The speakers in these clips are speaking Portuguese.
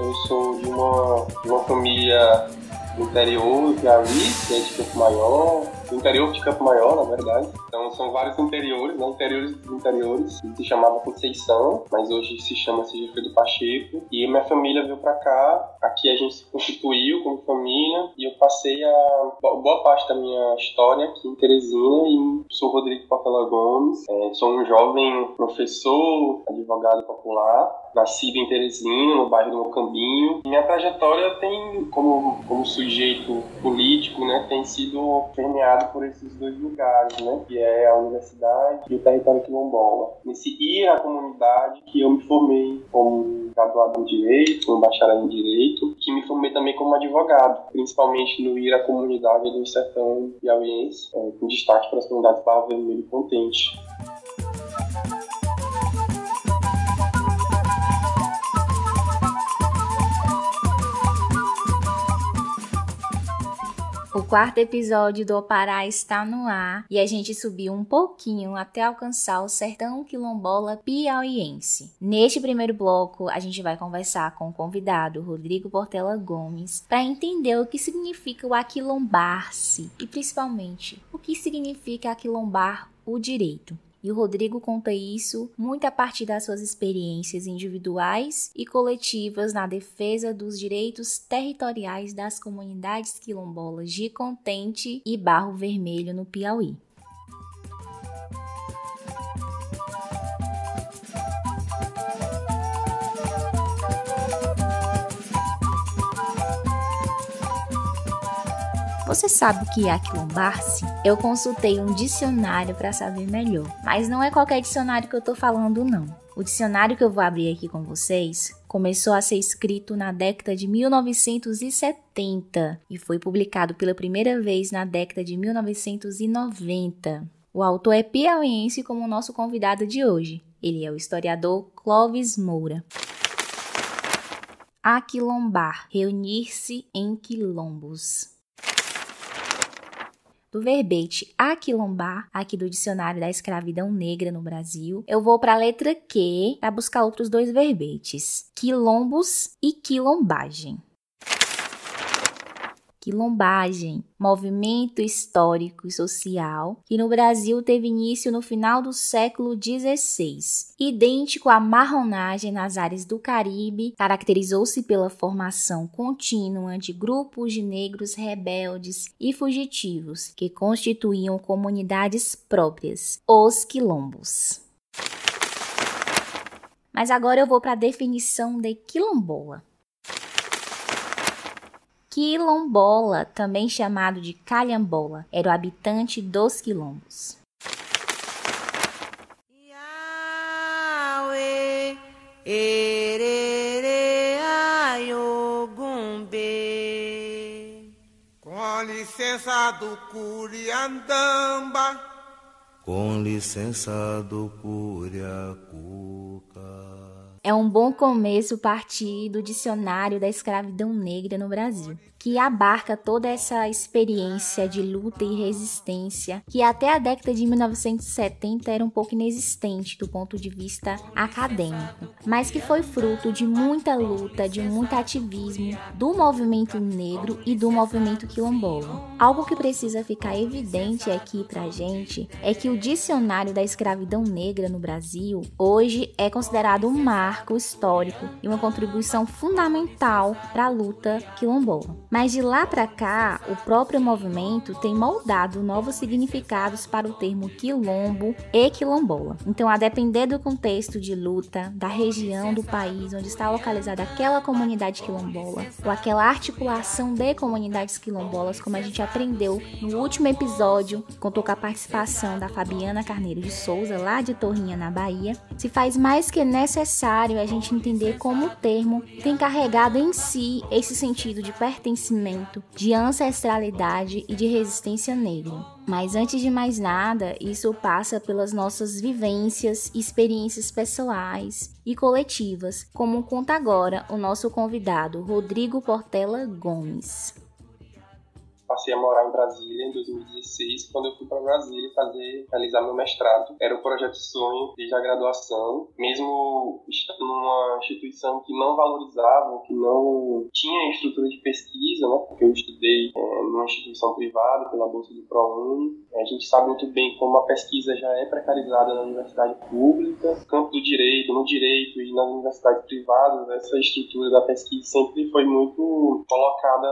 Eu sou de uma, de uma família do interior do Piauí, que é de Campo Maior, do interior de Campo Maior, na verdade. Então são vários interiores, né? Interiores dos interiores. Se chamava Conceição, mas hoje se chama Sigifredo Pacheco. E minha família veio pra cá. Aqui a gente se constituiu como família. E eu passei a boa parte da minha história aqui em Teresina. E sou Rodrigo Portela Gomes. É, sou um jovem professor, advogado popular, nascido em Teresina, no bairro do Mocambinho. Minha trajetória tem, como, como sujeito político, né, tem sido permeado por esses dois lugares, né? Que é a universidade e o território quilombola. Nesse ir à comunidade que eu me formei como graduado em Direito, como bacharel em Direito, que me formei também como advogado, principalmente no ir à comunidade do sertão piauiense, é, com destaque para as comunidades Barro Vermelho e Contente. O quarto episódio do Opará está no ar e a gente subiu um pouquinho até alcançar o sertão quilombola piauiense. Neste primeiro bloco, a gente vai conversar com o convidado Rodrigo Portela Gomes para entender o que significa o aquilombar-se e principalmente o que significa aquilombar o direito. E o Rodrigo conta isso muito a partir das suas experiências individuais e coletivas na defesa dos direitos territoriais das comunidades quilombolas de Contente e Barro Vermelho no Piauí. Você sabe o que é aquilombar-se? Eu consultei um dicionário para saber melhor, mas não é qualquer dicionário que eu tô falando não. O dicionário que eu vou abrir aqui com vocês começou a ser escrito na década de 1970 e foi publicado pela primeira vez na década de 1990. O autor é piauiense como o nosso convidado de hoje. Ele é o historiador Clóvis Moura. Aquilombar, reunir-se em quilombos do verbete aquilombar, aqui do dicionário da escravidão negra no Brasil, eu vou para a letra Q para buscar outros dois verbetes: quilombos e quilombagem quilombagem, movimento histórico e social que no Brasil teve início no final do século XVI. Idêntico à marronagem nas áreas do Caribe, caracterizou-se pela formação contínua de grupos de negros rebeldes e fugitivos que constituíam comunidades próprias, os quilombos. Mas agora eu vou para a definição de quilombola. Quilombola, também chamado de calhambola, era o habitante dos quilombos. Com licença do Curiandamba, com licença do Curiacuca é um bom começo partir do dicionário da escravidão negra no Brasil que abarca toda essa experiência de luta e resistência que até a década de 1970 era um pouco inexistente do ponto de vista acadêmico, mas que foi fruto de muita luta, de muito ativismo do movimento negro e do movimento quilombola. Algo que precisa ficar evidente aqui pra gente é que o dicionário da escravidão negra no Brasil hoje é considerado um marco histórico e uma contribuição fundamental para a luta quilombola. Mas de lá para cá, o próprio movimento tem moldado novos significados para o termo quilombo e quilombola. Então, a depender do contexto de luta, da região do país onde está localizada aquela comunidade quilombola, ou aquela articulação de comunidades quilombolas, como a gente aprendeu no último episódio, contou com a participação da Fabiana Carneiro de Souza, lá de Torrinha, na Bahia, se faz mais que necessário a gente entender como o termo tem carregado em si esse sentido de pertencimento conhecimento, de ancestralidade e de resistência negra. Mas antes de mais nada, isso passa pelas nossas vivências, experiências pessoais e coletivas, como conta agora o nosso convidado Rodrigo Portela Gomes. Passei a morar em Brasília em 2016, quando eu fui para Brasília fazer, realizar meu mestrado. Era o projeto sonho desde a graduação, mesmo numa instituição que não valorizava, que não tinha estrutura de pesquisa, né? Porque eu estudei é, numa instituição privada pela bolsa do ProUni. A gente sabe muito bem como a pesquisa já é precarizada na universidade pública, campo do direito, no direito e nas universidades privadas, essa estrutura da pesquisa sempre foi muito colocada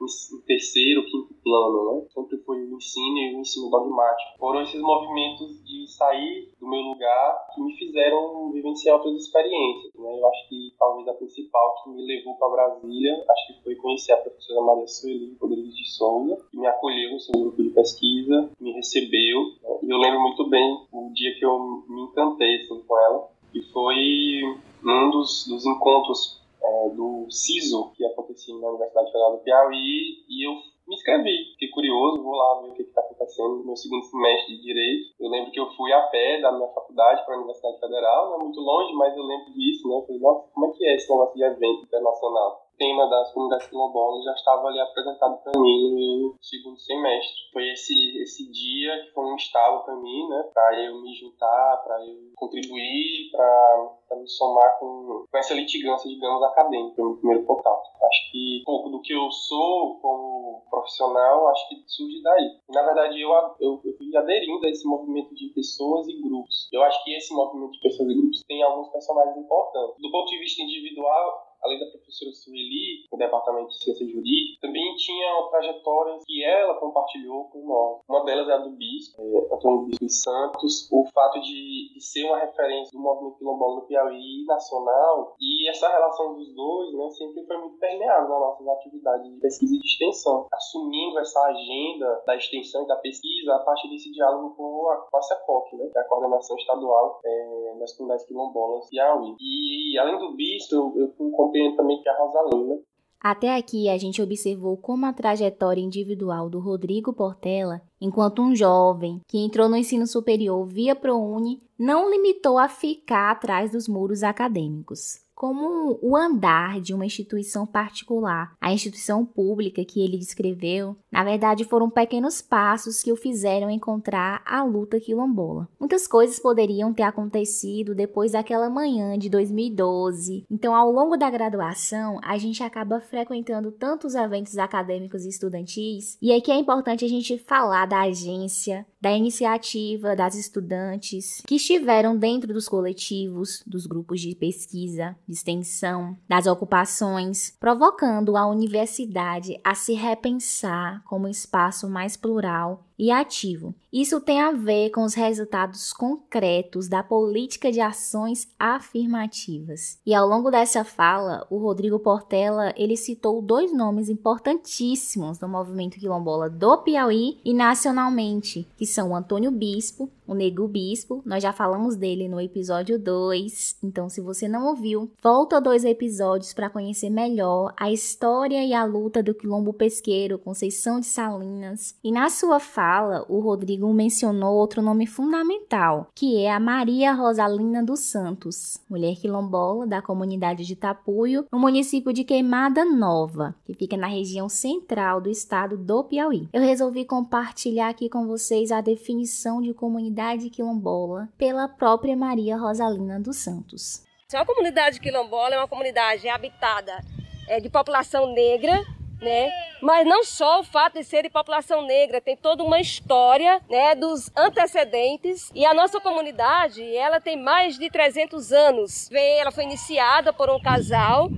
em terceiro, quinto plano, né? Sempre foi o ensino e o ensino dogmático. Foram esses movimentos de sair do meu lugar que me fizeram vivenciar outras experiências, né? Eu acho que talvez a principal que me levou para Brasília, acho que foi conhecer a professora Maria Sueli Rodrigues de Souza, que me acolheu no seu grupo de pesquisa, me recebeu, né? e eu lembro muito bem o dia que eu me encantei assim, com ela, e foi num dos, dos encontros é, do CISO, que acontecia na Universidade Federal do Piauí, e eu me inscrevi. Fiquei curioso, vou lá ver o que está acontecendo no meu segundo semestre de Direito. Eu lembro que eu fui a pé da minha faculdade para a Universidade Federal, não é muito longe, mas eu lembro disso, né? Eu falei, nossa, como é que é esse negócio de evento internacional? Tema das comunidades quilombolas já estava ali apresentado para mim no segundo semestre. Foi esse, esse dia que foi um estalo para mim, né? Para eu me juntar, para eu contribuir, para me somar com, com essa litigância, digamos, acadêmica, no primeiro contato. Acho que pouco do que eu sou como profissional, acho que surge daí. na verdade, eu, eu, eu fui aderindo a esse movimento de pessoas e grupos. Eu acho que esse movimento de pessoas e grupos tem alguns personagens importantes. Do ponto de vista individual, além da professora Sueli, no departamento de ciência jurídica, também tinha trajetórias que ela compartilhou com nós. Uma delas é a do Bispo, é, Antônio Bispo de Santos, o fato de, de, ser uma referência do movimento quilombola no Piauí nacional, e essa relação dos dois né, sempre foi muito permeada nas nossas atividades de pesquisa e de extensão, assumindo essa agenda da extensão e da pesquisa a partir desse diálogo com a, com a CEPOC, né, que é a Coordenação Estadual é, das Comunidades Quilombolas Piauí. E, além do Bispo, eu, eu compreendo também que é a Rosalina. Até aqui a gente observou como a trajetória individual do Rodrigo Portela, enquanto um jovem que entrou no ensino superior via ProUni, não limitou a ficar atrás dos muros acadêmicos como o andar de uma instituição particular. A instituição pública que ele descreveu, na verdade, foram pequenos passos que o fizeram encontrar a luta quilombola. Muitas coisas poderiam ter acontecido depois daquela manhã de 2012. Então, ao longo da graduação, a gente acaba frequentando tantos eventos acadêmicos e estudantis, e aqui é importante a gente falar da agência, da iniciativa das estudantes que estiveram dentro dos coletivos, dos grupos de pesquisa, de extensão, das ocupações, provocando a universidade a se repensar como espaço mais plural e ativo. Isso tem a ver com os resultados concretos da política de ações afirmativas. E ao longo dessa fala, o Rodrigo Portela, ele citou dois nomes importantíssimos do movimento quilombola do Piauí e nacionalmente, que são Antônio Bispo, o Nego Bispo, nós já falamos dele no episódio 2, então se você não ouviu, volta dois episódios para conhecer melhor a história e a luta do quilombo pesqueiro Conceição de Salinas. E na sua fala, o Rodrigo mencionou outro nome fundamental, que é a Maria Rosalina dos Santos, mulher quilombola da comunidade de Tapuio, no município de Queimada Nova, que fica na região central do estado do Piauí. Eu resolvi compartilhar aqui com vocês a definição de comunidade comunidade quilombola pela própria Maria Rosalina dos Santos. A comunidade quilombola é uma comunidade habitada é, de população negra, né? Mas não só o fato de ser de população negra, tem toda uma história, né, dos antecedentes. E a nossa comunidade, ela tem mais de 300 anos. Ela foi iniciada por um casal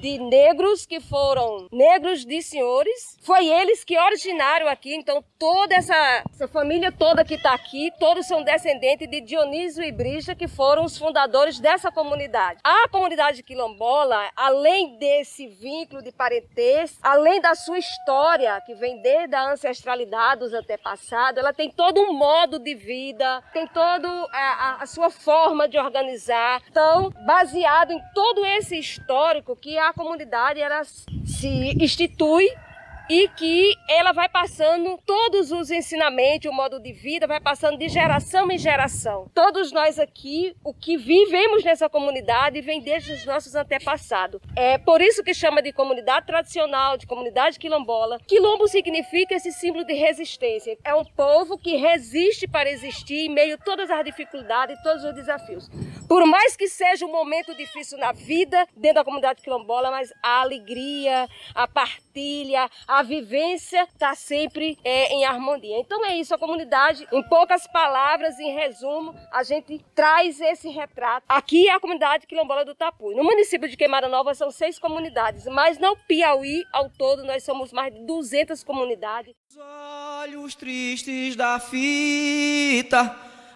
de negros que foram negros de senhores. Foi eles que originaram aqui, então toda essa, essa família toda que está aqui, todos são descendentes de Dionísio e Brisa, que foram os fundadores dessa comunidade. A comunidade quilombola, além desse vínculo de parentesco, além da sua história, que vem desde a ancestralidade dos antepassados, ela tem todo um modo de vida, tem toda a, a, a sua forma de organizar. Então, baseado em todo esse histórico que a a comunidade ela se institui e que ela vai passando todos os ensinamentos, o modo de vida, vai passando de geração em geração. Todos nós aqui, o que vivemos nessa comunidade, vem desde os nossos antepassados. É por isso que chama de comunidade tradicional, de comunidade quilombola. Quilombo significa esse símbolo de resistência. É um povo que resiste para existir em meio a todas as dificuldades todos os desafios. Por mais que seja um momento difícil na vida, dentro da comunidade quilombola, mas a alegria, a partilha, a vivência está sempre é, em harmonia. Então é isso, a comunidade, em poucas palavras, em resumo, a gente traz esse retrato. Aqui é a comunidade quilombola do Tapu. No município de Queimada Nova são seis comunidades, mas no Piauí, ao todo, nós somos mais de 200 comunidades. Os olhos tristes da fita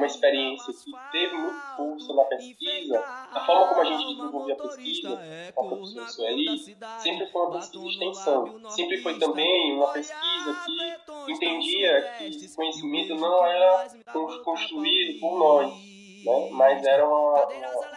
Uma experiência que teve muito curso na pesquisa, a forma como a gente desenvolvia a pesquisa com a professora Sueli sempre foi uma pesquisa de extensão. Sempre foi também uma pesquisa que entendia que esse conhecimento não era construído por nós, né? mas era um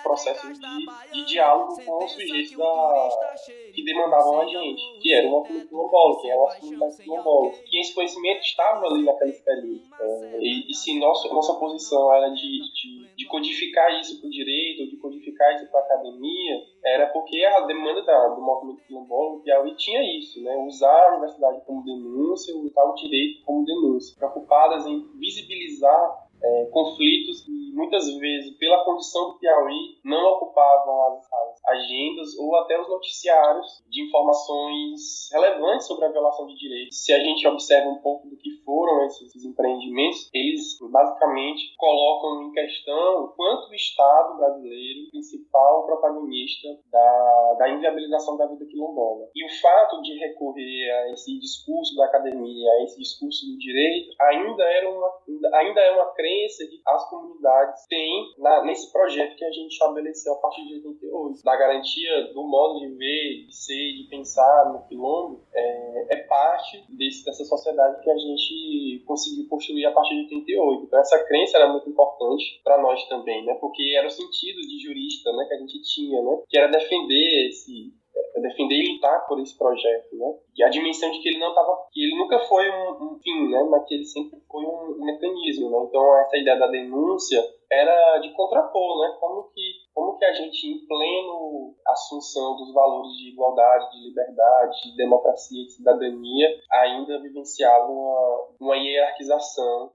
processo de, de, diálogo com os sujeitos da, que demandavam a gente, que era uma quilombola, que era uma comunidade quilombola. Que esse conhecimento estava ali naquela experiência. É, e, e, se nosso, nossa posição era de, de, de codificar isso para o direito, de codificar isso para a academia, era porque a demanda da, do movimento quilombola no Piauí tinha isso, né? usar a universidade como denúncia, usar o direito como denúncia, preocupadas em visibilizar é, conflitos que muitas vezes, pela condição do Piauí, não ocupavam as, as, agendas ou até os noticiários de informações relevantes sobre a violação de direitos. Se a gente observa um pouco do que foram esses, empreendimentos, eles basicamente colocam em questão o quanto o Estado brasileiro, principal protagonista da, da inviabilização da vida quilombola. E o fato de recorrer a esse discurso da academia, a esse discurso do direito, ainda, era uma, ainda é uma crença que as comunidades têm na, nesse projeto que a gente estabeleceu a partir de 88. Da garantia do modo de ver, de ser, de pensar no quilombo, é, é parte desse, dessa sociedade que a gente conseguiu construir a partir de 88. Então essa crença era muito importante para nós também, né? Porque era o sentido de jurista, né, que a gente tinha, né? Que era defender esse defender e lutar por esse projeto, né? E a dimensão de que ele não estava, que ele nunca foi um, um, fim, né? Mas que ele sempre foi um, um mecanismo, né? Então essa ideia da denúncia era de contrapor, né? Como que como que a gente em pleno assunção dos valores de igualdade, de liberdade, de democracia, de cidadania, ainda vivenciava uma, uma hierarquização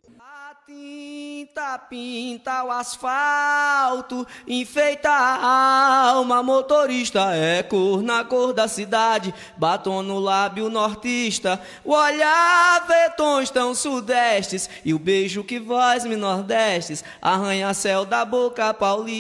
tinta pinta o asfalto, enfeita a alma, motorista é cor na cor da cidade, batom no lábio nortista, o olhar vê tons tão sudestes, e o beijo que voz me nordestes, arranha-céu da boca paulista.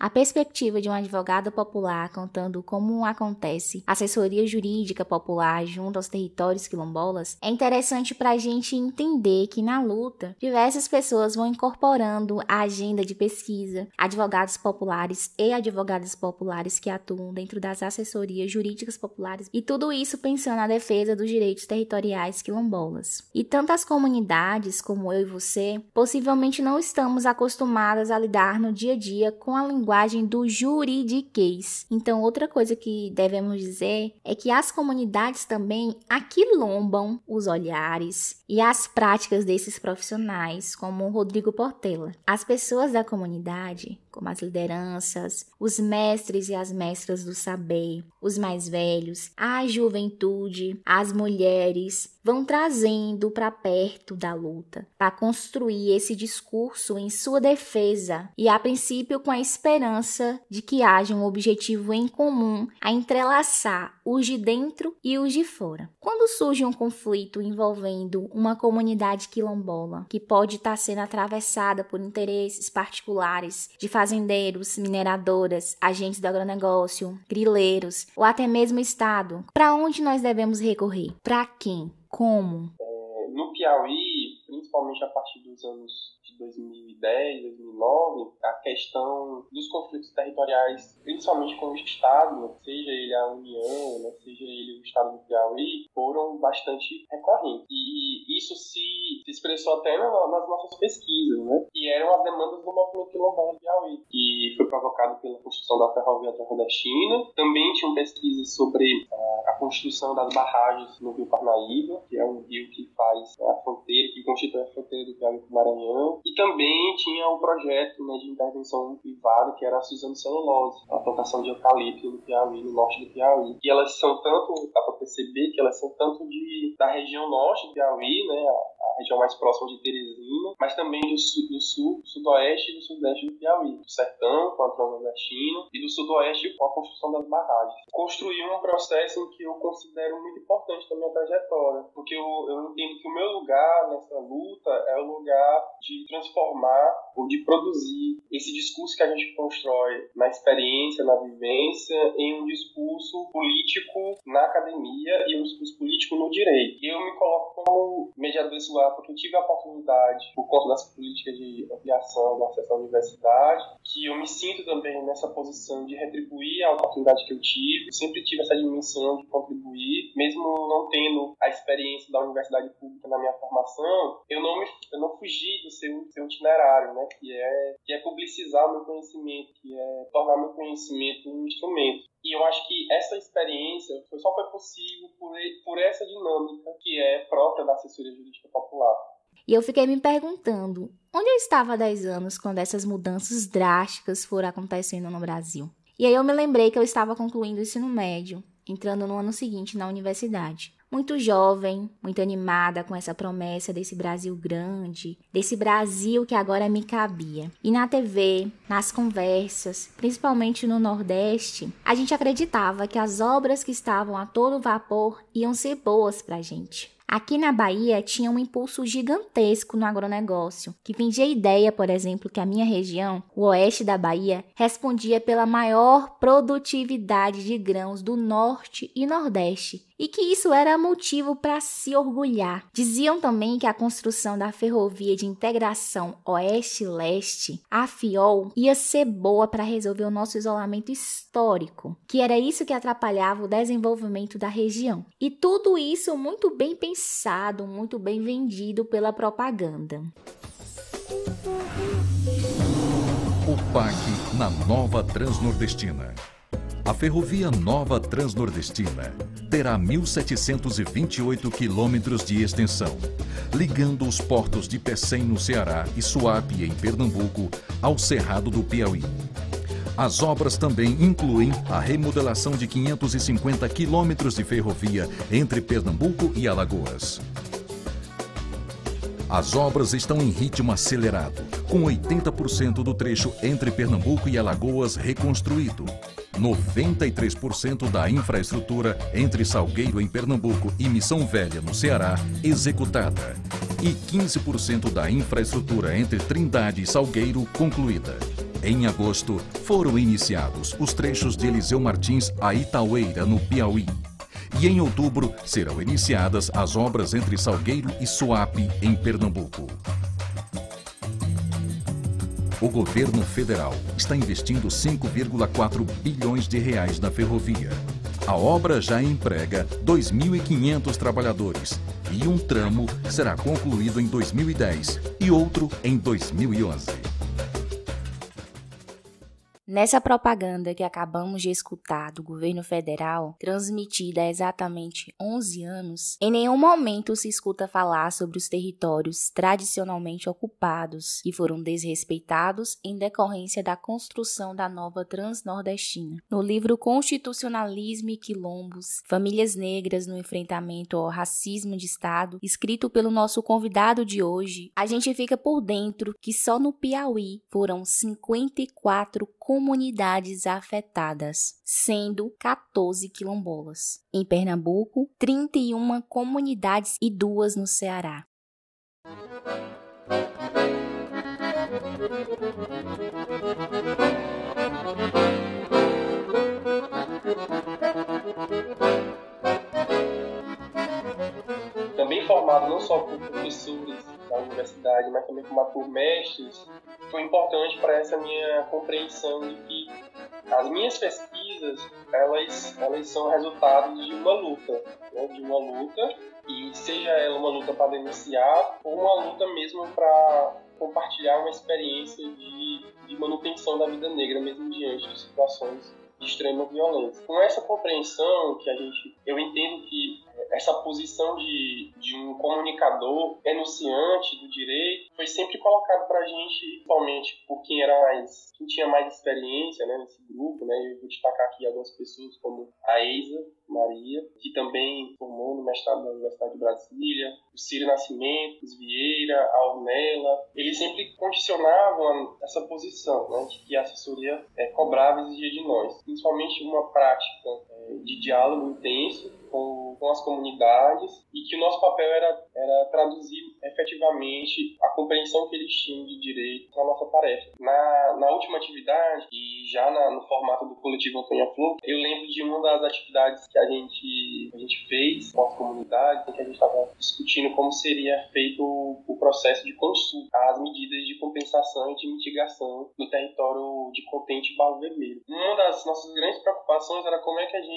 A perspectiva de um advogado popular contando como acontece assessoria jurídica popular junto aos territórios quilombolas é interessante para a gente entender que na luta diversas pessoas vão incorporando a agenda de pesquisa, advogados populares e advogadas populares que atuam dentro das assessorias jurídicas populares e tudo isso pensando na defesa dos direitos territoriais quilombolas. E tantas comunidades como eu e você possivelmente não estamos acostumadas a lidar no dia a dia com a linguagem linguagem do juridiquês. Então, outra coisa que devemos dizer é que as comunidades também aquilombam os olhares e as práticas desses profissionais, como Rodrigo Portela. As pessoas da comunidade como as lideranças, os mestres e as mestras do saber, os mais velhos, a juventude, as mulheres, vão trazendo para perto da luta, para construir esse discurso em sua defesa e, a princípio, com a esperança de que haja um objetivo em comum a entrelaçar os de dentro e os de fora. Quando surge um conflito envolvendo uma comunidade quilombola que pode estar sendo atravessada por interesses particulares de fazendeiros, mineradoras, agentes do agronegócio, grileiros ou até mesmo Estado, para onde nós devemos recorrer? Para quem? Como? É, no Piauí, principalmente a partir dos anos 2010, 2009, a questão dos conflitos territoriais, principalmente com o Estado, né, seja ele a União, né, seja ele o Estado do Piauí, foram bastante recorrentes. E isso se, se expressou até nas nossas pesquisas, né? E eram as demandas do movimento quilombola do Piauí, que foi provocado pela construção da ferrovia nordestina. Também tinham pesquisas sobre a construção das barragens no Rio Parnaíba, que é um rio que faz né, a fronteira, que constitui a fronteira do Piauí com o Maranhão. E também tinha um projeto né, de intervenção privada, que era a Suzano Celulose, a plantação de eucalipto no Piauí, no norte do Piauí. E elas são tanto, dá para perceber que elas são tanto de, da região norte do Piauí, né, região mais próxima de Teresina, mas também do sul, do sul, sudoeste e do sudeste do Piauí, do sertão com a China e do sudoeste com a construção das barragens. Construí um processo em que eu considero muito importante na minha trajetória, porque eu, eu entendo que o meu lugar nessa luta é o lugar de transformar ou de produzir esse discurso que a gente constrói na experiência, na vivência, em um discurso político na academia e um discurso político no direito. E eu me coloco como mediador desse lugar porque eu tive a oportunidade, por conta das políticas de ampliação do acesso à universidade, que eu me sinto também nessa posição de retribuir a oportunidade que eu tive. Sempre tive essa dimensão de contribuir, mesmo não tendo a experiência da universidade pública na minha formação, eu não me eu não fugi do seu, seu itinerário, né? Que é que é publicizar o meu conhecimento, que é tornar meu conhecimento um instrumento. E eu acho que essa experiência só foi possível por, por essa dinâmica que é própria da assessoria jurídica popular. E eu fiquei me perguntando, onde eu estava há 10 anos quando essas mudanças drásticas foram acontecendo no Brasil? E aí eu me lembrei que eu estava concluindo o ensino médio, entrando no ano seguinte na universidade. Muito jovem, muito animada com essa promessa desse Brasil grande, desse Brasil que agora me cabia. E na TV, nas conversas, principalmente no Nordeste, a gente acreditava que as obras que estavam a todo vapor iam ser boas pra gente. Aqui na Bahia tinha um impulso gigantesco no agronegócio, que vendia a ideia, por exemplo, que a minha região, o oeste da Bahia, respondia pela maior produtividade de grãos do norte e nordeste e que isso era motivo para se orgulhar. Diziam também que a construção da ferrovia de integração oeste-leste, a FIOL, ia ser boa para resolver o nosso isolamento histórico, que era isso que atrapalhava o desenvolvimento da região. E tudo isso muito bem pensado, muito bem vendido pela propaganda. O PAC na nova Transnordestina. A Ferrovia Nova Transnordestina terá 1.728 quilômetros de extensão, ligando os portos de Pecém, no Ceará, e Suape, em Pernambuco, ao Cerrado do Piauí. As obras também incluem a remodelação de 550 quilômetros de ferrovia entre Pernambuco e Alagoas. As obras estão em ritmo acelerado, com 80% do trecho entre Pernambuco e Alagoas reconstruído, 93% da infraestrutura entre Salgueiro, em Pernambuco, e Missão Velha, no Ceará, executada. E 15% da infraestrutura entre Trindade e Salgueiro concluída. Em agosto, foram iniciados os trechos de Eliseu Martins a Itaueira, no Piauí. E em outubro serão iniciadas as obras entre Salgueiro e Suape, em Pernambuco. O governo federal está investindo 5,4 bilhões de reais na ferrovia. A obra já emprega 2.500 trabalhadores e um tramo será concluído em 2010 e outro em 2011. Nessa propaganda que acabamos de escutar do governo federal, transmitida há exatamente 11 anos, em nenhum momento se escuta falar sobre os territórios tradicionalmente ocupados que foram desrespeitados em decorrência da construção da nova Transnordestina. No livro Constitucionalismo e Quilombos, Famílias Negras no Enfrentamento ao Racismo de Estado, escrito pelo nosso convidado de hoje, a gente fica por dentro que só no Piauí foram 54 comunidades afetadas, sendo 14 quilombolas. Em Pernambuco, 31 comunidades e duas no Ceará. Também formado não só por professores na universidade, mas também como por mestres, foi importante para essa minha compreensão de que as minhas pesquisas, elas, elas são resultado de uma luta, né? de uma luta, e seja ela uma luta para denunciar ou uma luta mesmo para compartilhar uma experiência de, de manutenção da vida negra, mesmo diante de situações de extrema violência. Com essa compreensão que a gente, eu entendo que essa posição de, de um comunicador enunciante do direito foi sempre colocado para a gente, principalmente por quem era mais, quem tinha mais experiência né, nesse grupo, né? Eu vou destacar aqui algumas pessoas como a Eisa Maria, que também formou no mestrado da Universidade de Brasília, o Ciro Nascimento, os Vieira, a Ornella, eles sempre condicionavam essa posição, né, de que a assessoria é, cobrava e exigia de nós, principalmente uma prática é, de diálogo intenso com, com as comunidades e que o nosso papel era, era traduzir efetivamente a compreensão que eles tinham de direito na nossa tarefa. Na, na última atividade, e já na, no formato do coletivo Antônia Flor, eu lembro de uma das atividades que a gente, a gente fez com as comunidades, em que a gente estava discutindo como seria feito o, o processo de consulta às medidas de compensação e de mitigação no território de Contente e Barro Vermelho. Uma das nossas grandes preocupações era como é que a gente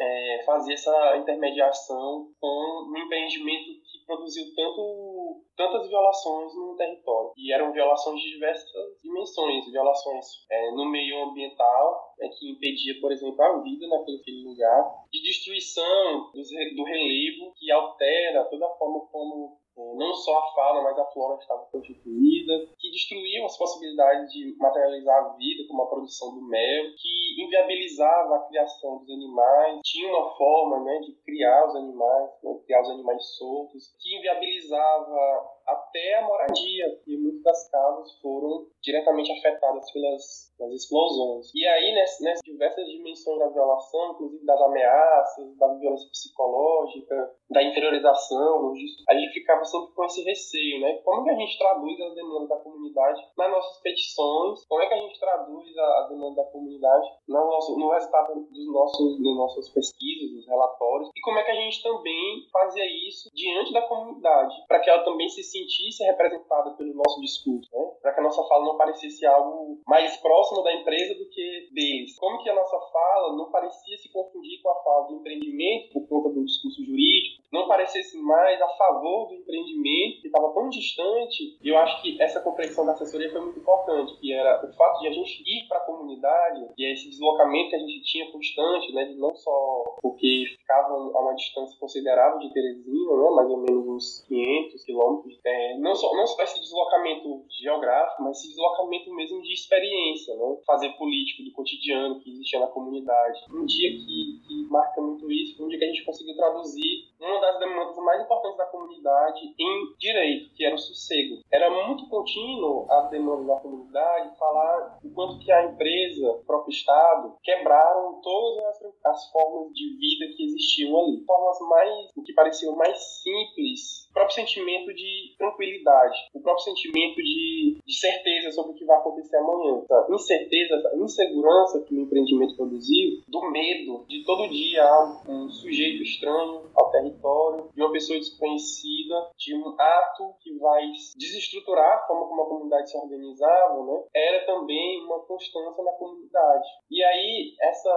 é, fazia essa intermediação com um empreendimento que produziu tanto, tantas violações no território. E eram violações de diversas dimensões, violações é, no meio ambiental, é, que impedia, por exemplo, a vida naquele lugar, de destruição do relevo, que altera toda a forma como não só a fauna, mas a flora estava constituída, que destruíam as possibilidades de materializar a vida, como a produção do mel, que inviabilizava a criação dos animais, tinha uma forma né, de criar os animais, né, criar os animais soltos, que inviabilizava até a moradia, e muitas das casas foram diretamente afetadas pelas, pelas explosões. E aí, nessas, nessas diversas dimensões da violação, inclusive das ameaças, da violência psicológica, da inferiorização, a gente ficava sempre com esse receio, né? Como que a gente traduz as demandas da comunidade nas nossas petições? Como é que a gente traduz as demandas da comunidade no, nosso, no resultado dos nossos, das nossas pesquisas, dos relatórios? E como é que a gente também fazia isso diante da comunidade, para que ela também se sentisse representada pelo nosso discurso, né? Para que a nossa fala não parecesse algo mais próximo da empresa do que deles. Como que a nossa fala não parecia se confundir com a fala do empreendimento por conta do discurso jurídico, não parecesse mais a favor do empreendimento, que estava tão distante. E eu acho que essa compreensão da assessoria foi muito importante, que era o fato de a gente ir para a comunidade e esse deslocamento que a gente tinha constante, né, de não só porque ficavam a uma distância considerável de Teresina, né, mais ou menos uns 500 quilômetros, é, não, só, não só esse deslocamento geográfico, mas esse deslocamento mesmo de experiência, né, fazer político do cotidiano que existia na comunidade. Um dia que, que marca muito isso foi um dia que a gente conseguiu traduzir uma das demandas mais importantes da comunidade em direito, que era o sossego. Era muito contínuo a demanda da comunidade falar o quanto que a empresa, o próprio Estado, quebraram todas as, as formas de vida que existiam ali. Formas mais, o que pareciam mais simples, o próprio sentimento de tranquilidade, o próprio sentimento de, de certeza sobre o que vai acontecer amanhã. Essa incerteza, essa insegurança que o empreendimento produziu, do medo de todo dia um sujeito estranho ao território, de uma pessoa desconhecida, de um ato que vai desestruturar a forma como a comunidade se organizava, né? era também uma constância na comunidade. E aí, essa,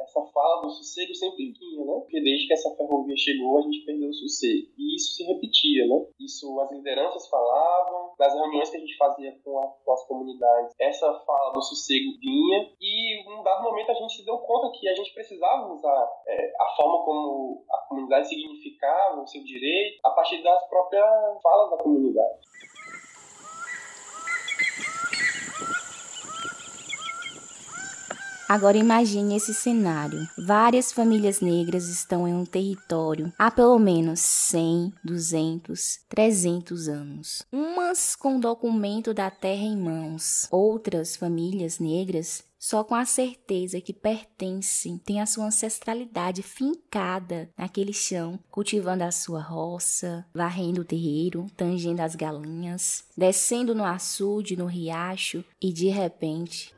essa fala do sossego sempre vinha, né? Porque desde que essa ferrovia chegou, a gente perdeu o sossego. E isso se repetia, né? Isso as lideranças falavam, nas reuniões que a gente fazia com, a, com as comunidades, essa fala do sossego vinha, e em um dado momento a gente se deu conta que a gente precisava usar é, a forma como a comunidade significava o seu direito a partir das próprias falas da comunidade. Agora imagine esse cenário. Várias famílias negras estão em um território há pelo menos 100, 200, 300 anos. Umas com documento da terra em mãos, outras famílias negras só com a certeza que pertencem, têm a sua ancestralidade fincada naquele chão, cultivando a sua roça, varrendo o terreiro, tangendo as galinhas, descendo no açude, no riacho e de repente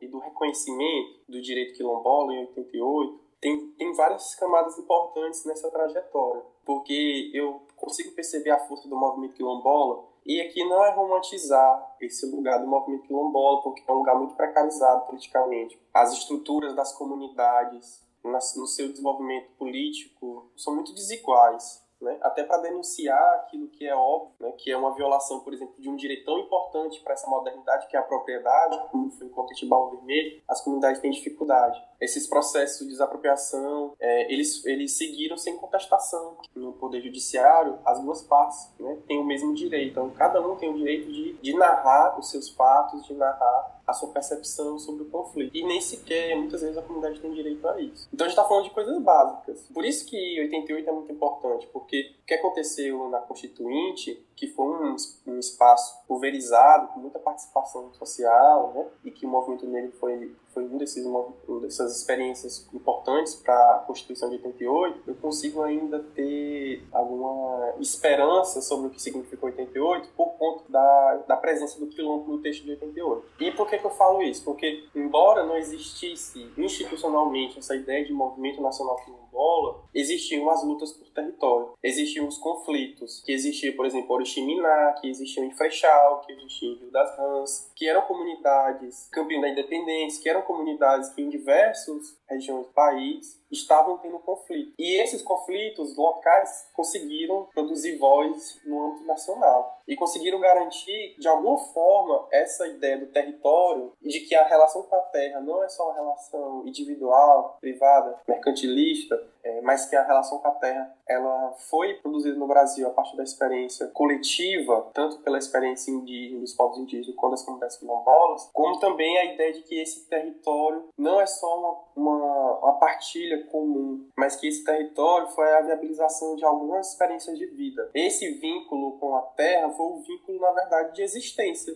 e do reconhecimento do direito quilombola em 88, tem, tem várias camadas importantes nessa trajetória, porque eu consigo perceber a força do movimento quilombola e aqui não é romantizar esse lugar do movimento quilombola, porque é um lugar muito precarizado politicamente. As estruturas das comunidades no seu desenvolvimento político são muito desiguais né, até para denunciar aquilo que é óbvio, né, que é uma violação, por exemplo, de um direito tão importante para essa modernidade que é a propriedade, como foi o Tibau Vermelho, as comunidades têm dificuldade. Esses processos de desapropriação, é, eles, eles seguiram sem contestação. No Poder Judiciário, as duas partes né, têm o mesmo direito. Então, cada um tem o direito de, de narrar os seus fatos, de narrar a sua percepção sobre o conflito. E nem sequer, muitas vezes, a comunidade tem direito a isso. Então a gente está falando de coisas básicas. Por isso que 88 é muito importante, porque o que aconteceu na Constituinte, que foi um, um espaço pulverizado, com muita participação social, né, e que o movimento negro foi foi um desses uma dessas experiências importantes para a Constituição de 88, eu consigo ainda ter alguma esperança sobre o que significou 88 por conta da, da presença do quilombo no texto de 88. E por que, que eu falo isso? Porque, embora não existisse institucionalmente essa ideia de movimento nacional quilombola, existiam as lutas por território, existiam os conflitos, que existia, por exemplo, Oriximiná, que existiam em Freixal, que existiam em Rio das Rãs, que eram comunidades campeão da independência, que eram comunidades que em diversas regiões do país estavam tendo conflito. E esses conflitos locais conseguiram produzir voz no âmbito nacional e conseguiram garantir, de alguma forma, essa ideia do território e de que a relação com a terra não é só uma relação individual, privada, mercantilista, é, mas que a relação com a terra ela foi produzida no Brasil a partir da experiência coletiva, tanto pela experiência indígena dos povos indígenas quanto das comunidades quilombolas, como também a ideia de que esse território não é só uma, uma, uma partilha comum, mas que esse território foi a viabilização de algumas experiências de vida. Esse vínculo com a terra foi um vínculo, na verdade, de existência.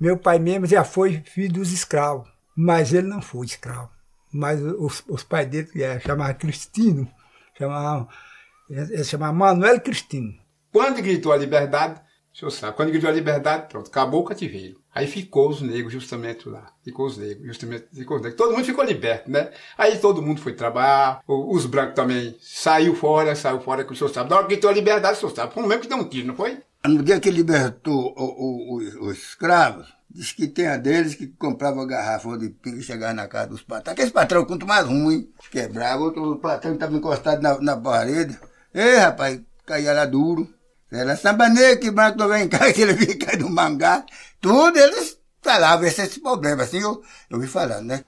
Meu pai mesmo já foi filho dos escravos, mas ele não foi escravo mas os, os pais dele é, chamavam Cristino, chamavam, ele chamava Manuel Cristino. Quando gritou a liberdade, o senhor sabe, quando gritou a liberdade, pronto, acabou o cativeiro. Aí ficou os negros justamente lá. Ficou os negros, justamente ficou os negros. Todo mundo ficou liberto, né? Aí todo mundo foi trabalhar, os brancos também saiu fora, saiu fora, que o senhor sabe. Na hora que gritou a liberdade, o senhor sabe, foi o mesmo que deu um tiro, não foi? No dia que libertou os escravos, Diz que tem a deles que comprava garrafa de pinga e chegava na casa dos patrões. Aqueles patrões, quanto mais ruim, quebrava. Outro patrão estava encostado na, na parede. Ei, rapaz, caía lá duro. Era samba negro que branco vem em casa, ele vinha cair no mangá. Tudo eles falavam esse, esse problema. Assim eu, eu vi falando, né?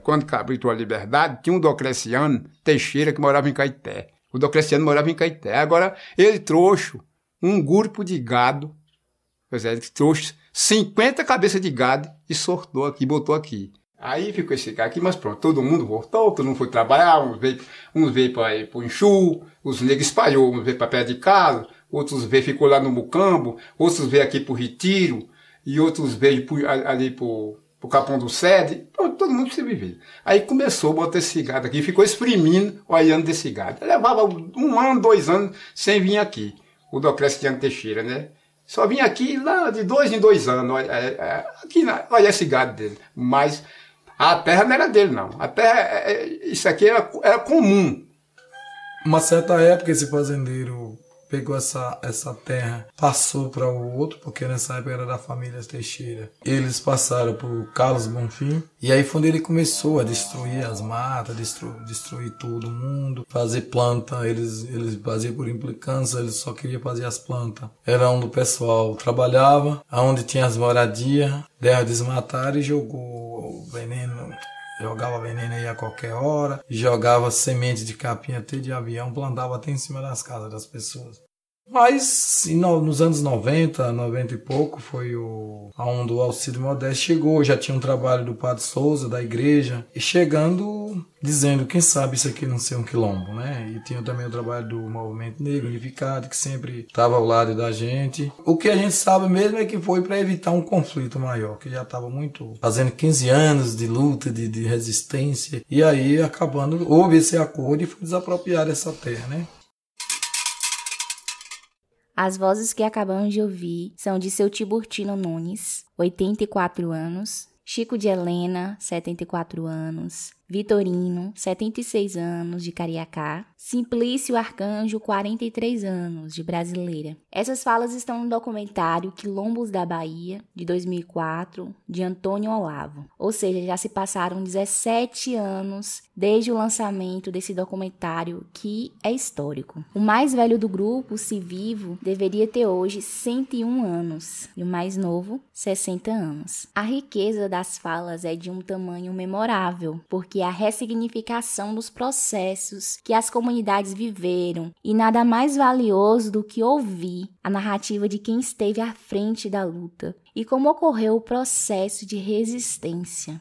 Quando cabritou a liberdade, tinha um Docleciano Teixeira que morava em Caeté. O Docleciano morava em Caeté. Agora, ele trouxe um grupo de gado, pois é, ele trouxe 50 cabeças de gado e sortou aqui, botou aqui. Aí ficou esse cara aqui, mas pronto, todo mundo voltou, todo mundo foi trabalhar, uns veio, uns veio para o Enxu, os negros espalhou, uns veio para perto de casa, outros veio, ficou lá no Mucambo, outros veio aqui para o Retiro, e outros veio pro, ali para o Capão do Sede, pronto, todo mundo se viveu. Aí começou a botar esse gado aqui, ficou exprimindo, olhando desse gado. Levava um ano, dois anos sem vir aqui, o Docleciano Teixeira, né? Só vinha aqui lá de dois em dois anos. É, é, aqui, olha esse gado dele. Mas a terra não era dele, não. A terra, é, isso aqui era, era comum. Uma certa época esse fazendeiro pegou essa, essa terra, passou para o outro, porque nessa época era da família Teixeira. Eles passaram por Carlos Bonfim, e aí foi onde ele começou a destruir as matas, destruir, destruir todo mundo, fazer planta, eles, eles faziam por implicância, eles só queriam fazer as plantas. Era onde o pessoal trabalhava, aonde tinha as moradias, deram desmatar e jogou veneno jogava veneno aí a qualquer hora, jogava semente de capim até de avião, plantava até em cima das casas das pessoas. Mas no, nos anos 90, 90 e pouco, foi o aonde o Alcide Modesto chegou, já tinha um trabalho do Padre Souza, da igreja, e chegando dizendo, quem sabe isso aqui não ser um quilombo, né? E tinha também o trabalho do Movimento Negro Unificado, que sempre estava ao lado da gente. O que a gente sabe mesmo é que foi para evitar um conflito maior, que já estava muito fazendo 15 anos de luta, de, de resistência, e aí acabando, houve esse acordo e foi desapropriar essa terra, né? As vozes que acabamos de ouvir são de seu Tiburtino Nunes, 84 anos, Chico de Helena, 74 anos, Vitorino, 76 anos, de Cariacá, Simplício Arcanjo, 43 anos, de Brasileira. Essas falas estão no documentário Quilombos da Bahia, de 2004, de Antônio Olavo. Ou seja, já se passaram 17 anos desde o lançamento desse documentário, que é histórico. O mais velho do grupo, se vivo, deveria ter hoje 101 anos, e o mais novo, 60 anos. A riqueza das falas é de um tamanho memorável, porque é a ressignificação dos processos que as comunidades viveram, e nada mais valioso do que ouvir a narrativa de quem esteve à frente da luta e como ocorreu o processo de resistência.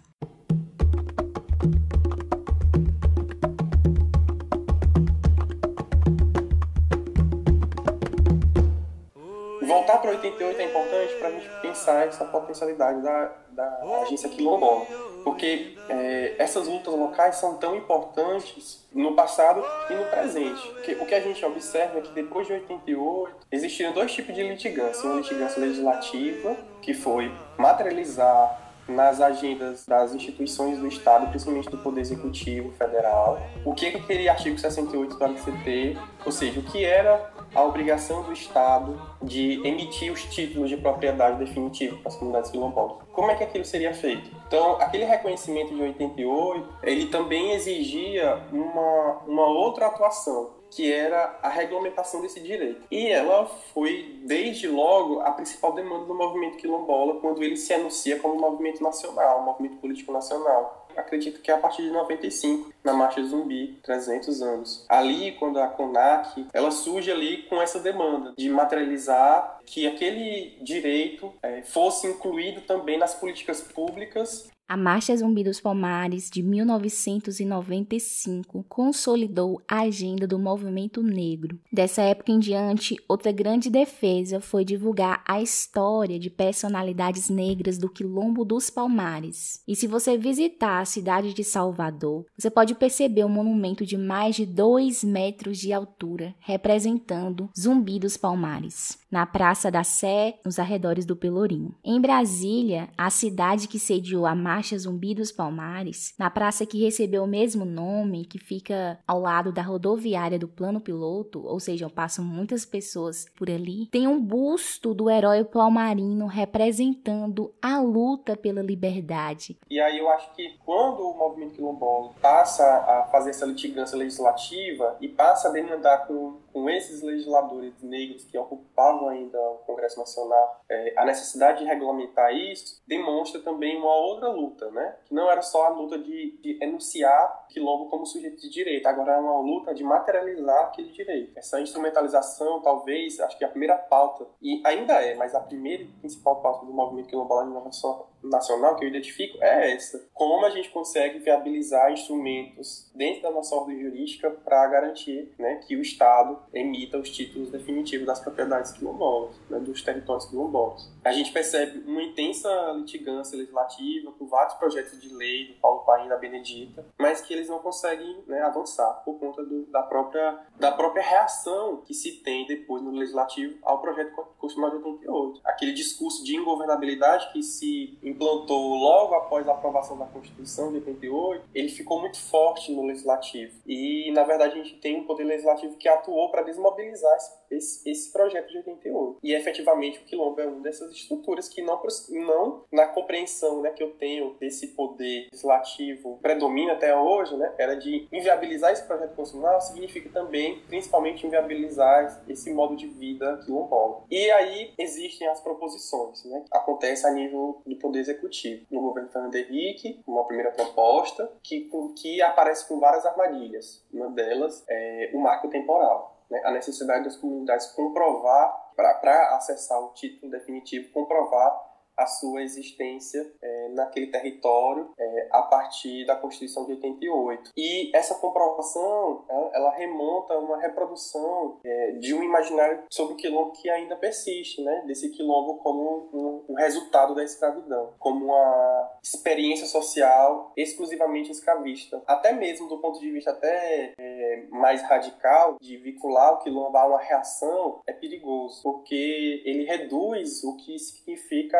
Voltar para 88 é importante para a gente pensar essa potencialidade da, da agência quilombola porque é, essas lutas locais são tão importantes no passado e no presente. Porque o que a gente observa é que depois de 88 existiram dois tipos de litigância. Uma litigância legislativa, que foi materializar nas agendas das instituições do Estado, principalmente do Poder Executivo Federal, o que, que queria artigo 68 do ABCT, ou seja, o que era a obrigação do Estado de emitir os títulos de propriedade definitiva para as comunidades quilombolas. Como é que aquilo seria feito? Então, aquele reconhecimento de 88, ele também exigia uma, uma outra atuação, que era a regulamentação desse direito. E ela foi, desde logo, a principal demanda do movimento quilombola quando ele se anuncia como movimento nacional, movimento político nacional acredito que é a partir de 95, na Marcha Zumbi, 300 anos. Ali, quando a CONAC, ela surge ali com essa demanda de materializar que aquele direito é, fosse incluído também nas políticas públicas a Marcha Zumbi dos Palmares de 1995 consolidou a agenda do movimento negro. Dessa época em diante, outra grande defesa foi divulgar a história de personalidades negras do Quilombo dos Palmares. E se você visitar a cidade de Salvador, você pode perceber um monumento de mais de 2 metros de altura, representando Zumbi dos Palmares, na Praça da Sé, nos arredores do Pelourinho. Em Brasília, a cidade que sediou a Marcha Marcha Zumbi dos Palmares, na praça que recebeu o mesmo nome, que fica ao lado da rodoviária do Plano Piloto, ou seja, passam muitas pessoas por ali, tem um busto do herói palmarino representando a luta pela liberdade. E aí eu acho que quando o movimento quilombola passa a fazer essa litigância legislativa e passa a demandar com, com esses legisladores negros que ocupavam ainda o Congresso Nacional é, a necessidade de regulamentar isso, demonstra também uma outra luta né? Que não era só a luta de, de enunciar quilombo como sujeito de direito, agora é uma luta de materializar aquele direito. Essa instrumentalização, talvez, acho que é a primeira pauta, e ainda é, mas a primeira e principal pauta do movimento quilombola de inovação nacional que eu identifico é essa. Como a gente consegue viabilizar instrumentos dentro da nossa ordem jurídica para garantir né, que o Estado emita os títulos definitivos das propriedades quilombolas, né, dos territórios quilombolas. A gente percebe uma intensa litigância legislativa com vários projetos de lei do Paulo Paim da Benedita, mas que eles não conseguem né, avançar por conta do, da, própria, da própria reação que se tem depois no legislativo ao projeto constitucional de 88. Aquele discurso de ingovernabilidade que se implantou logo após a aprovação da Constituição de 88, ele ficou muito forte no legislativo. E, na verdade, a gente tem um poder legislativo que atuou para desmobilizar esse, esse, projeto de 88. E, efetivamente, o Quilombo é uma dessas estruturas que não, não na compreensão né, que eu tenho desse poder legislativo predomina até hoje, né, era de inviabilizar esse projeto constitucional, significa também, principalmente, inviabilizar esse modo de vida quilombola. E aí existem as proposições, né? Acontece a nível do poder executivo. No governo Fernando Henrique, uma primeira proposta que, que aparece com várias armadilhas. Uma delas é o marco temporal né, a necessidade das comunidades comprovar, para acessar o título definitivo, comprovar a sua existência é, naquele território é, a partir da Constituição de 88. E essa comprovação ela, ela remonta a uma reprodução é, de um imaginário sobre o quilombo que ainda persiste, né? desse quilombo como um, um, resultado da escravidão, como uma experiência social exclusivamente escravista. Até mesmo do ponto de vista até é, mais radical, de vincular o quilombo a uma reação, é perigoso, porque ele reduz o que significa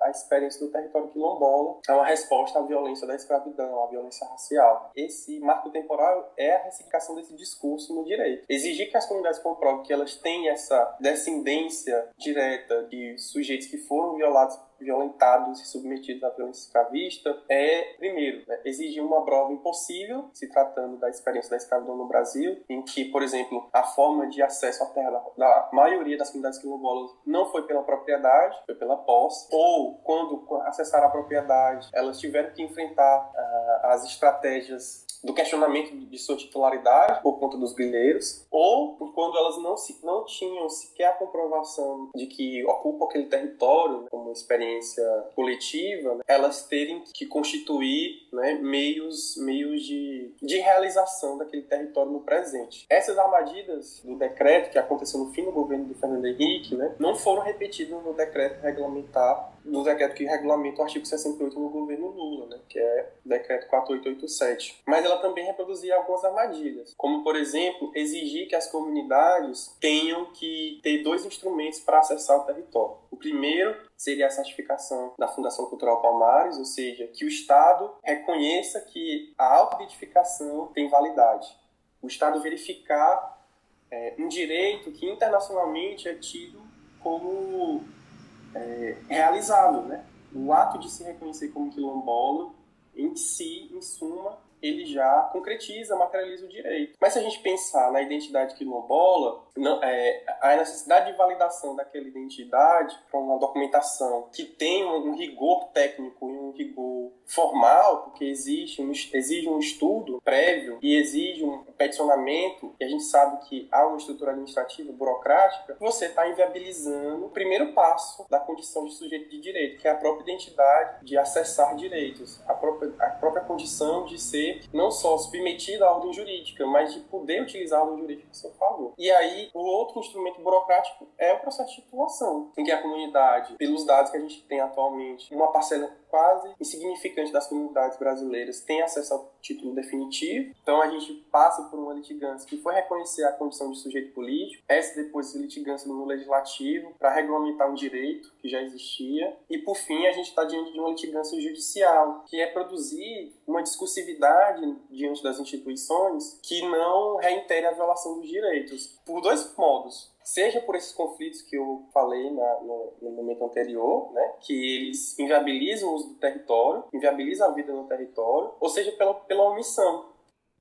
a experiência do território quilombola é uma resposta à violência da escravidão, à violência racial. Esse marco temporal é a ressignificação desse discurso no direito. Exigir que as comunidades comprovem que elas têm essa descendência direta de sujeitos que foram violados violentados e submetidos à violência escravista é, primeiro, né, exigir uma prova impossível, se tratando da experiência da escravidão no Brasil, em que, por exemplo, a forma de acesso à terra da maioria das comunidades quilombolas não foi pela propriedade, foi pela posse, ou quando acessaram a propriedade, elas tiveram que enfrentar uh, as estratégias do questionamento de sua titularidade por conta dos grileiros, ou quando elas não, se, não tinham sequer a comprovação de que ocupam aquele território né, como experiência coletiva, né, elas terem que constituir né, meios, meios de, de realização daquele território no presente. Essas armadilhas do decreto que aconteceu no fim do governo do Fernando Henrique né, não foram repetidas no decreto regulamentar, no decreto que regulamenta o artigo 68 no governo Lula, né, que é o decreto 4887. Mas ela também reproduzia algumas armadilhas, como, por exemplo, exigir que as comunidades tenham que ter dois instrumentos para acessar o território. O primeiro seria a certificação da Fundação Cultural Palmares, ou seja, que o Estado reconheça que a autoidentificação tem validade. O Estado verificar é, um direito que internacionalmente é tido como é, realizável, né? O ato de se reconhecer como quilombola em si, em suma, ele já concretiza, materializa o direito. Mas se a gente pensar na identidade quilombola, não, é, a necessidade de validação daquela identidade para uma documentação que tem um, rigor técnico e um rigor formal, porque existe um, exige um estudo prévio e exige um peticionamento, e a gente sabe que há uma estrutura administrativa burocrática, você está inviabilizando o primeiro passo da condição de sujeito de direito, que é a própria identidade de acessar direitos, a própria, a própria condição de ser não só submetido à ordem jurídica, mas de poder utilizar a ordem jurídica a seu favor. E aí, o outro instrumento burocrático é o processo de titulação, em que a comunidade, pelos dados que a gente tem atualmente, uma parcela quase insignificante das comunidades brasileiras tem acesso ao título definitivo. Então a gente passa por uma litigância que foi reconhecer a condição de sujeito político, essa depois litigância no legislativo para regulamentar um direito que já existia e por fim a gente está diante de uma litigância judicial que é produzir uma discursividade diante das instituições que não reitere a violação dos direitos por dois modos seja por esses conflitos que eu falei na, no, no, momento anterior, né, que eles inviabilizam o uso do território, inviabilizam a vida no território, ou seja pela, pela omissão.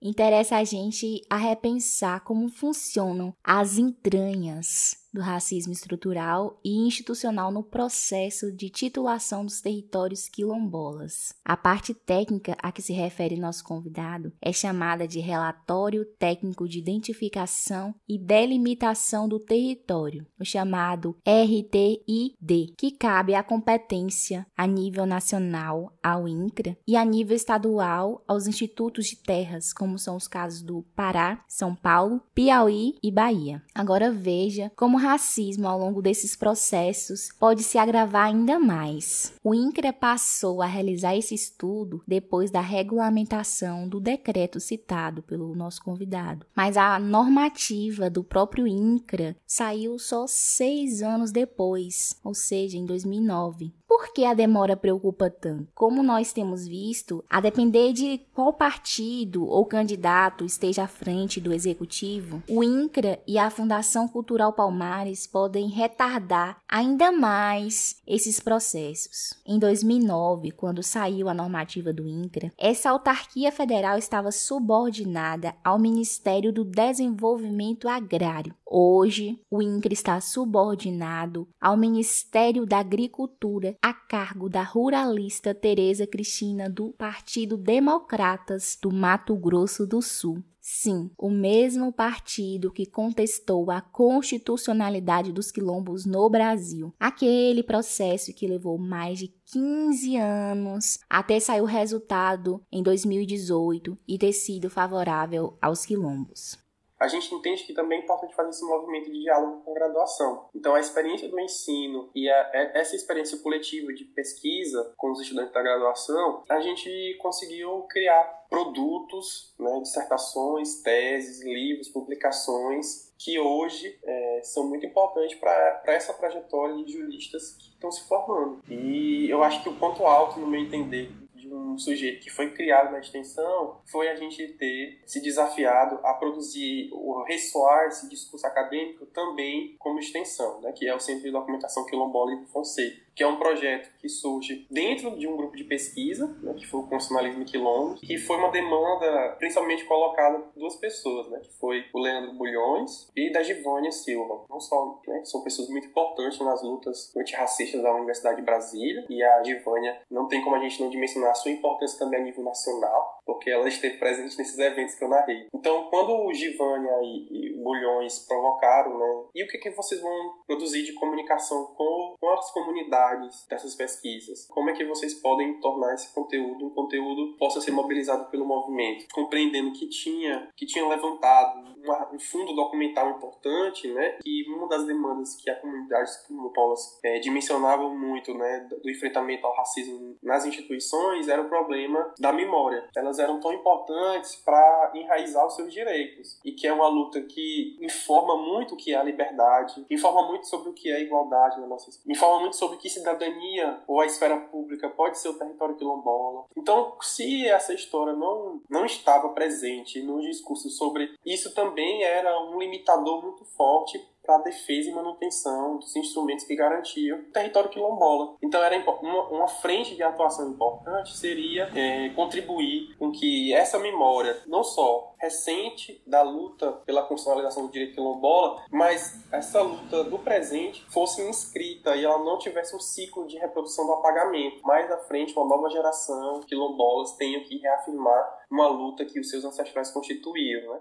Interessa a gente a repensar como funcionam as entranhas do racismo estrutural e institucional no processo de titulação dos territórios quilombolas. A parte técnica a que se refere nosso convidado é chamada de Relatório Técnico de Identificação e Delimitação do Território, o chamado RTID, que cabe à competência a nível nacional ao INCRA e a nível estadual aos institutos de terras, como são os casos do Pará, São Paulo, Piauí e Bahia. Agora veja como racismo ao longo desses processos pode se agravar ainda mais. O INCRA passou a realizar esse estudo depois da regulamentação do decreto citado pelo nosso convidado, mas a normativa do próprio INCRA saiu só seis anos depois, ou seja, em 2009. Por que a demora preocupa tanto? Como nós temos visto, a depender de qual partido ou candidato esteja à frente do executivo, o INCRA e a Fundação Cultural Palmares podem retardar ainda mais esses processos. Em 2009, quando saiu a normativa do INCRA, essa autarquia federal estava subordinada ao Ministério do Desenvolvimento Agrário. Hoje, o INCRA está subordinado ao Ministério da Agricultura a cargo da ruralista Tereza Cristina do Partido Democratas do Mato Grosso do Sul. Sim, o mesmo partido que contestou a constitucionalidade dos quilombos no Brasil. Aquele processo que levou mais de 15 anos até sair o resultado em 2018 e ter sido favorável aos quilombos a gente entende que também é importante fazer esse movimento de diálogo com a graduação. Então, a experiência do ensino e a, é, essa experiência coletiva de pesquisa com os estudantes da graduação, a gente conseguiu criar produtos, né, dissertações, teses, livros, publicações que hoje é, são muito importantes para essa trajetória de juristas que estão se formando. E eu acho que o ponto alto, no meu entender, um sujeito que foi criado na extensão foi a gente ter se desafiado a produzir o ressoar esse discurso acadêmico também como extensão, né, que é o Centro de Documentação Quilombola e Fonseca que é um projeto que surge dentro de um grupo de pesquisa, né, que foi o Constitucionalismo Quilombo, que foi uma demanda principalmente colocada por duas pessoas, né, que foi o Leandro Bulhões e da Givânia Silva. Não só, né, são pessoas muito importantes nas lutas antirracistas da Universidade de Brasília, e a Givânia não tem como a gente não dimensionar a sua importância também a nível nacional, porque ela esteve presente nesses eventos que eu narrei. Então, quando o Givânia e, e Bulhões provocaram, né, e o que, que vocês vão produzir de comunicação com, as comunidades dessas pesquisas? Como é que vocês podem tornar esse conteúdo um conteúdo que possa ser mobilizado pelo movimento? Compreendendo que tinha, que tinha levantado uma, um fundo documental importante, né? Que uma das demandas que a comunidade quilombolas é, dimensionavam muito, né? Do enfrentamento ao racismo nas instituições era o problema da memória. Elas eram tão importantes para enraizar os seus direitos e que é uma luta que informa muito o que é a liberdade, informa muito sobre o que é a igualdade na nossa, informa muito sobre que cidadania ou a esfera pública pode ser o território quilombola. Então, se essa história não, não estava presente no discurso sobre isso, também era um limitador muito forte para a defesa e manutenção dos instrumentos que garantiam o território quilombola. Então, era uma, uma frente de atuação importante seria é, contribuir com que essa memória, não só recente da luta pela constitucionalização do direito quilombola, mas essa luta do presente fosse inscrita e ela não tivesse um ciclo de reprodução do apagamento. Mais à frente, uma nova geração de quilombolas tenha que reafirmar uma luta que os seus ancestrais constituíram, né?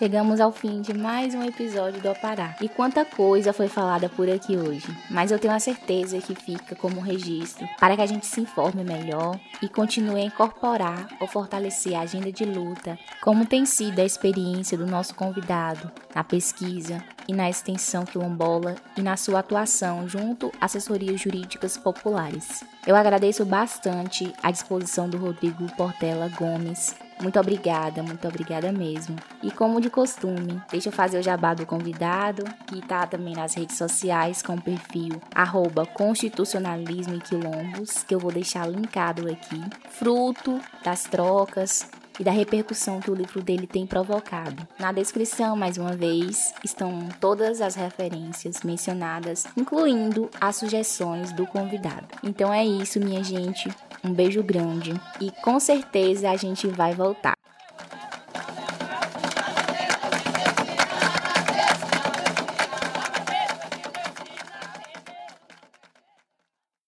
Chegamos ao fim de mais um episódio do Apará. E quanta coisa foi falada por aqui hoje. Mas eu tenho a certeza que fica como registro para que a gente se informe melhor e continue a incorporar ou fortalecer a agenda de luta, como tem sido a experiência do nosso convidado na pesquisa e na extensão quilombola e na sua atuação junto a assessorias jurídicas populares. Eu agradeço bastante a disposição do Rodrigo Portela Gomes muito obrigada, muito obrigada mesmo. E como de costume, deixa eu fazer o jabá do convidado, que tá também nas redes sociais com o perfil arroba constitucionalismo e quilombos, que eu vou deixar linkado aqui. Fruto das trocas, e da repercussão que o livro dele tem provocado. Na descrição, mais uma vez, estão todas as referências mencionadas, incluindo as sugestões do convidado. Então é isso, minha gente. Um beijo grande e com certeza a gente vai voltar.